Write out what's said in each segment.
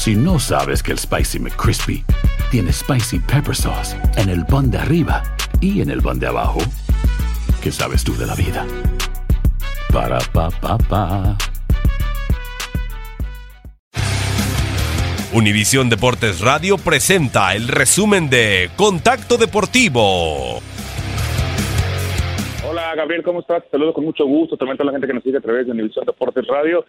Si no sabes que el Spicy McCrispy tiene Spicy Pepper Sauce en el pan de arriba y en el pan de abajo, ¿qué sabes tú de la vida? Para, pa, pa, pa. Univisión Deportes Radio presenta el resumen de Contacto Deportivo. Hola Gabriel, ¿cómo estás? Te saludo con mucho gusto, también a toda la gente que nos sigue a través de Univisión Deportes Radio.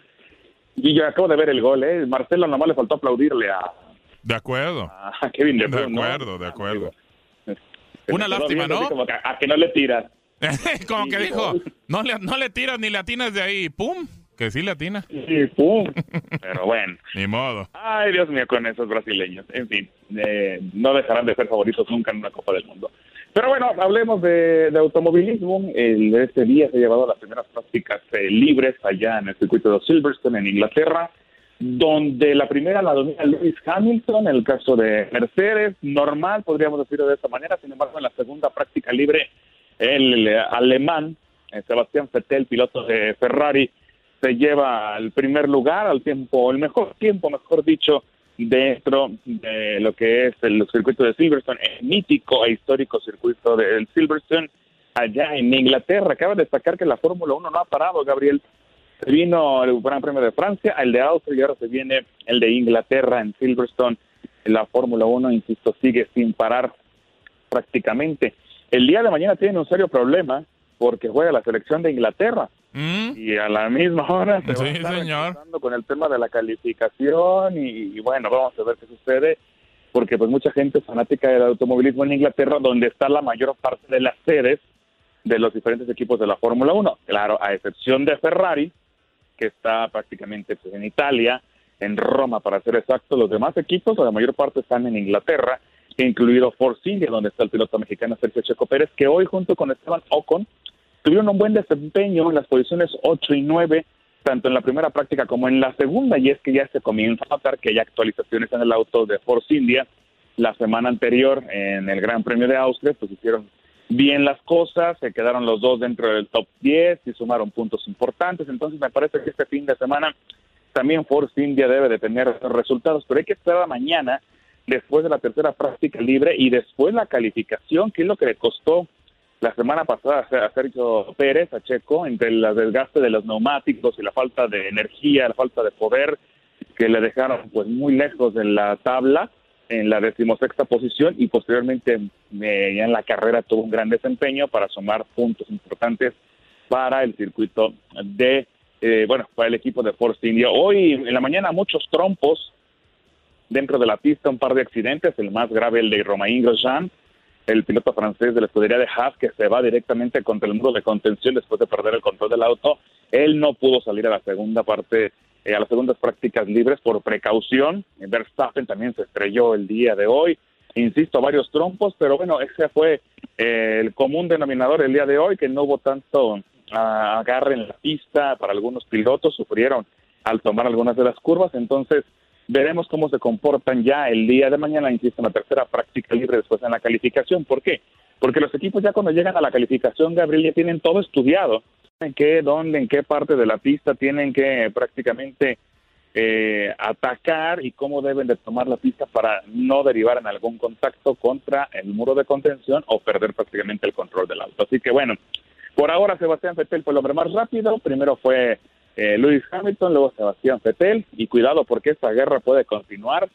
Y yo acabo de ver el gol, ¿eh? Marcelo nomás le faltó aplaudirle a, De acuerdo. a Kevin De De Bruyne, ¿no? acuerdo, de acuerdo. Una lástima, ¿no? como que a, a que no le tiras. Como que Sí, dijo, no. le, no le tiras ni le atinas de ahí. ¡Pum! Que sí le atina. Y pum. Pero bueno. Ni modo. Ay, Dios mío, con esos brasileños. En fin, eh, no dejarán de ser favoritos nunca en una Copa del Mundo. Pero bueno, hablemos de, automovilismo. El, este día se ha llevado las primeras prácticas eh, libres allá en el circuito de Silverstone, en Inglaterra, donde la primera la domina Lewis Hamilton, en el caso de Mercedes, normal, podríamos decirlo de esa manera. Sin embargo, en la segunda práctica libre, el, alemán, eh, Sebastián Vettel, piloto de Ferrari, se lleva al primer lugar, al tiempo, el mejor tiempo, mejor dicho, dentro de lo que es el circuito de Silverstone, el mítico e histórico circuito del Silverstone, allá en Inglaterra. Acaba de destacar que la Fórmula 1 no ha parado, Gabriel. Se vino el Gran Premio de Francia, el de Austria y ahora se viene el de Inglaterra en Silverstone. La Fórmula 1, insisto, sigue sin parar prácticamente. El día de mañana tiene un serio problema porque juega la selección de Inglaterra ¿Mm? y a la misma hora se va a Sí, estar señor. empezando con el tema de la calificación y, y bueno, vamos a ver qué sucede porque pues mucha gente es fanática del automovilismo en Inglaterra donde está la mayor parte de las sedes de los diferentes equipos de la Fórmula 1. Claro, a excepción de Ferrari, que está prácticamente pues, en Italia, en Roma para ser exacto, los demás equipos, la mayor parte están en Inglaterra, incluido Force India, donde está el piloto mexicano Sergio Checo Pérez, que hoy junto con Esteban Ocon tuvieron un buen desempeño en las posiciones 8 y 9, tanto en la primera práctica como en la segunda, y es que ya se comienza a notar que hay actualizaciones en el auto de Force India. La semana anterior, en el Gran Premio de Austria, pues hicieron bien las cosas, se quedaron los dos dentro del top 10 y sumaron puntos importantes, entonces me parece que este fin de semana también Force India debe de tener resultados, pero hay que esperar a mañana, después de la tercera práctica libre y después la calificación, que es lo que le costó la semana pasada a Sergio Pérez, a Checo, entre el desgaste de los neumáticos y la falta de energía, la falta de poder, que le dejaron pues muy lejos en la tabla, en la decimosexta posición y posteriormente eh, ya en la carrera tuvo un gran desempeño para sumar puntos importantes para el circuito de, eh, bueno, para el equipo de Force India. Hoy en la mañana muchos trompos dentro de la pista, un par de accidentes, el más grave el de Romain Grosjean, el piloto francés de la escudería de Haas, que se va directamente contra el muro de contención después de perder el control del auto. Él no pudo salir a la segunda parte, eh, a las segundas prácticas libres por precaución. Verstappen también se estrelló el día de hoy. Insisto, varios trompos, pero bueno, ese fue eh, el común denominador el día de hoy, que no hubo tanto ah, agarre en la pista para algunos pilotos, sufrieron al tomar algunas de las curvas. Entonces, veremos cómo se comportan ya el día de mañana, insisto, en la tercera práctica libre después en la calificación. ¿Por qué? Porque los equipos ya cuando llegan a la calificación, Gabriel, ya tienen todo estudiado. En qué, dónde, en qué parte de la pista tienen que prácticamente eh, atacar y cómo deben de tomar la pista para no derivar en algún contacto contra el muro de contención o perder prácticamente el control del auto. Así que bueno, por ahora Sebastián Vettel fue el hombre más rápido. Primero fue eh, Hamilton, luego Sebastián Vettel. Y cuidado porque esta guerra puede continuar,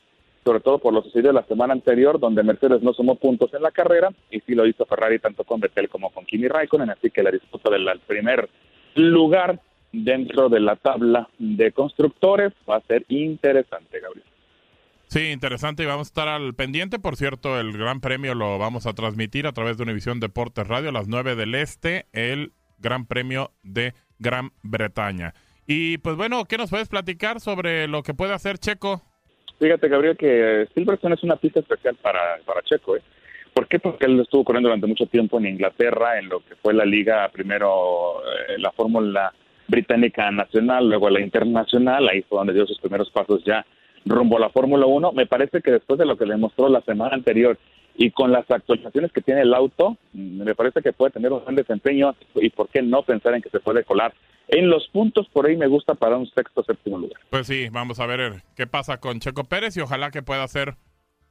sobre todo por lo sucedido la semana anterior, donde Mercedes no sumó puntos en la carrera y sí lo hizo Ferrari tanto con Vettel como con Kimi Raikkonen. Así que la disputa del primer lugar dentro de la tabla de constructores. Va a ser interesante, Gabriel. Sí, interesante y vamos a estar al pendiente. Por cierto, el Gran Premio lo vamos a transmitir a través de Univisión Deportes Radio a las 9 del Este, el Gran Premio de Gran Bretaña. Y pues bueno, ¿qué nos puedes platicar sobre lo que puede hacer Checo? Fíjate, Gabriel, que Silverstone es una pista especial para, para Checo, ¿eh? ¿Por qué? Porque él estuvo corriendo durante mucho tiempo en Inglaterra, en lo que fue la liga, primero eh, la Fórmula británica nacional, luego la internacional, ahí fue donde dio sus primeros pasos ya rumbo a la Fórmula 1. Me parece que después de lo que le mostró la semana anterior y con las actualizaciones que tiene el auto, me parece que puede tener un gran desempeño y por qué no pensar en que se puede colar. En los puntos por ahí me gusta para un sexto séptimo lugar. Pues sí, vamos a ver qué pasa con Checo Pérez y ojalá que pueda hacer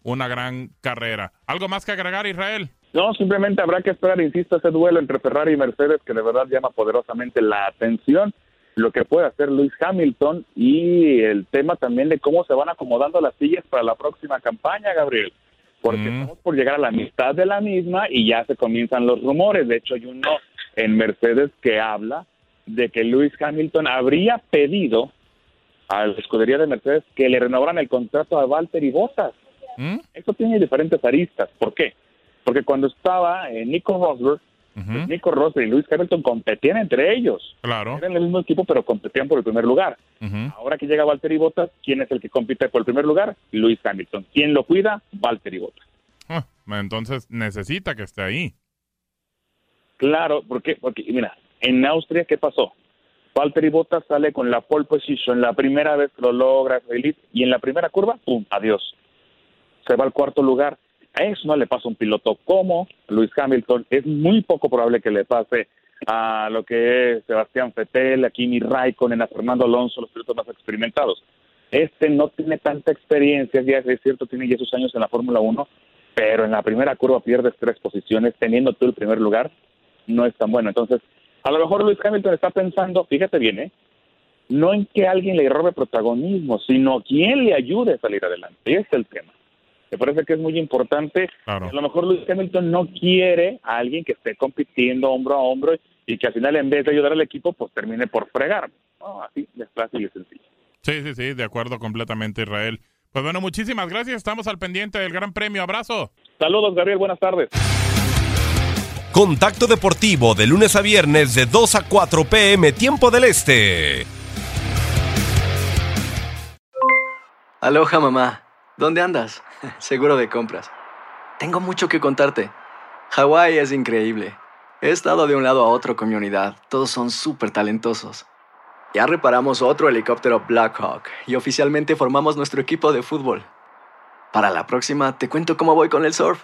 una gran carrera. ¿Algo más que agregar, Israel? No, simplemente habrá que esperar, insisto, ese duelo entre Ferrari y Mercedes que de verdad llama poderosamente la atención, lo que puede hacer Luis Hamilton y el tema también de cómo se van acomodando las sillas para la próxima campaña, Gabriel, porque mm. estamos por llegar a la mitad de la misma y ya se comienzan los rumores. De hecho, hay uno en Mercedes que habla de que Luis Hamilton habría pedido a la escudería de Mercedes que le renovaran el contrato a Valtteri Bottas. ¿Mm? Esto tiene diferentes aristas. ¿Por qué? Porque cuando estaba eh, Nico Rosberg, pues Nico Rosberg y Luis Hamilton competían entre ellos. Claro. Eran el mismo equipo, pero competían por el primer lugar. Ahora que llega Valtteri Bottas, ¿quién es el que compite por el primer lugar? Luis Hamilton. ¿Quién lo cuida? Valtteri Bottas. Ah, entonces necesita que esté ahí. Claro, porque, porque mira, en Austria, ¿qué pasó? Valtteri Bottas sale con la pole position, la primera vez lo logra, feliz, y en la primera curva, ¡pum!, adiós. Se va al cuarto lugar. A eso no le pasa un piloto como Luis Hamilton. Es muy poco probable que le pase a lo que es Sebastián Vettel, a Kimi Raikkonen, a Fernando Alonso, los pilotos más experimentados. Este no tiene tanta experiencia, ya es cierto, tiene ya sus años en la Fórmula 1, pero en la primera curva pierdes tres posiciones, teniendo tú el primer lugar, no es tan bueno. Entonces, a lo mejor Luis Hamilton está pensando, fíjate bien, ¿eh? no en que alguien le robe protagonismo, sino quién le ayude a salir adelante. Y ese es el tema. Me parece que es muy importante. A lo mejor Luis Hamilton no quiere a alguien que esté compitiendo hombro a hombro y que al final en vez de ayudar al equipo, pues termine por fregar. así es fácil y sencillo. Sí, sí, sí, de acuerdo completamente, Israel. Pues bueno, muchísimas gracias. Estamos al pendiente del Gran Premio. Abrazo. Saludos, Gabriel. Buenas tardes. Contacto Deportivo de lunes a viernes de 2 a 4 pm, tiempo del Este. Aloha, mamá. ¿Dónde andas? Seguro de compras. Tengo mucho que contarte. Hawái es increíble. He estado de un lado a otro con mi unidad. Todos son súper talentosos. Ya reparamos otro helicóptero Blackhawk y oficialmente formamos nuestro equipo de fútbol. Para la próxima te cuento cómo voy con el surf